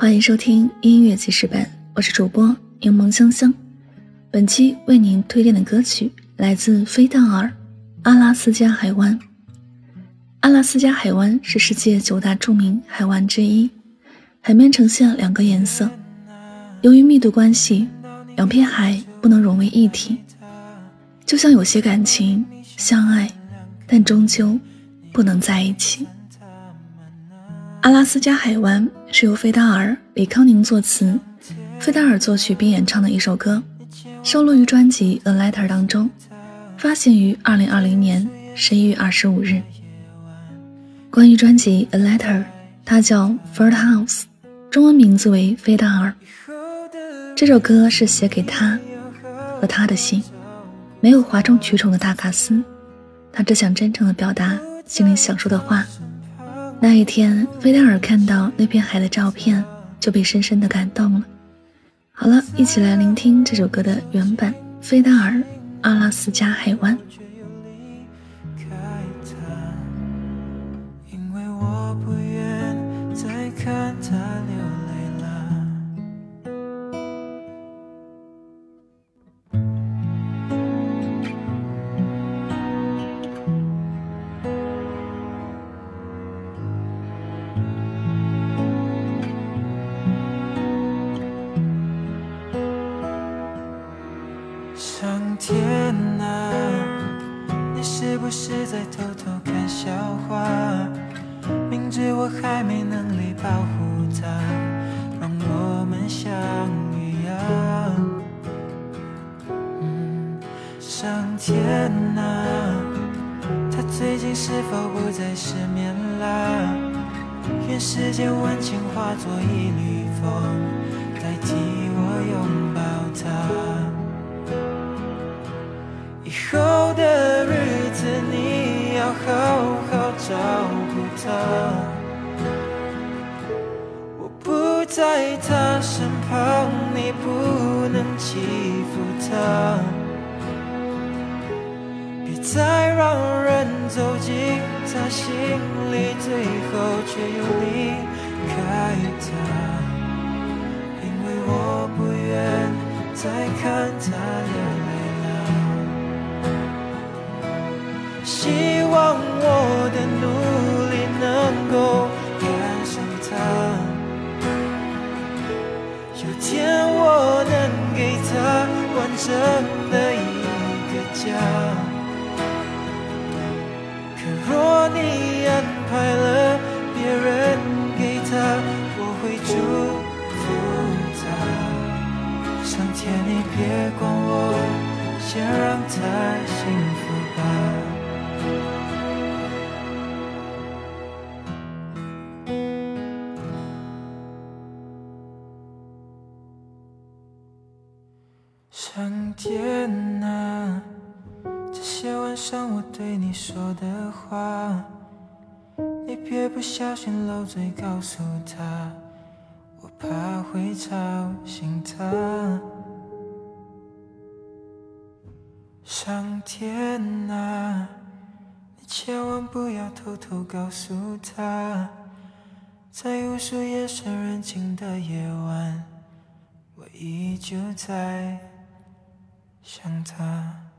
欢迎收听音乐记事本，我是主播柠檬香香。本期为您推荐的歌曲来自菲旦尔《阿拉斯加海湾》。阿拉斯加海湾是世界九大著名海湾之一，海面呈现两个颜色。由于密度关系，两片海不能融为一体，就像有些感情相爱，但终究不能在一起。阿拉斯加海湾是由费达尔、李康宁作词，费达尔作曲并演唱的一首歌，收录于专辑《A Letter》当中，发行于二零二零年十一月二十五日。关于专辑《A Letter》，它叫《Ferd House》，中文名字为费达尔。这首歌是写给他和他的信，没有哗众取宠的大卡司，他只想真诚的表达心里想说的话。那一天，菲达尔看到那片海的照片，就被深深的感动了。好了，一起来聆听这首歌的原版《菲达尔阿拉斯加海湾》。因为我不愿再看他流上天啊，你是不是在偷偷看笑话？明知我还没能力保护她，让我们相遇啊！上天啊，他最近是否不再失眠啦？愿世间温情化作一缕风，代替我拥抱她。以后的日子，你要好好照顾她。我不在她身旁，你不能欺负她。别再让人走进她心里，最后却又离他完整的一个家。可若你安排了别人给他，我会祝福他。上天，你别管我，先让他幸福吧。上天啊，这些晚上我对你说的话，你别不小心漏嘴告诉他，我怕会吵醒他。上天啊，你千万不要偷偷告诉他，在无数夜深人静的夜晚，我依旧在。想他。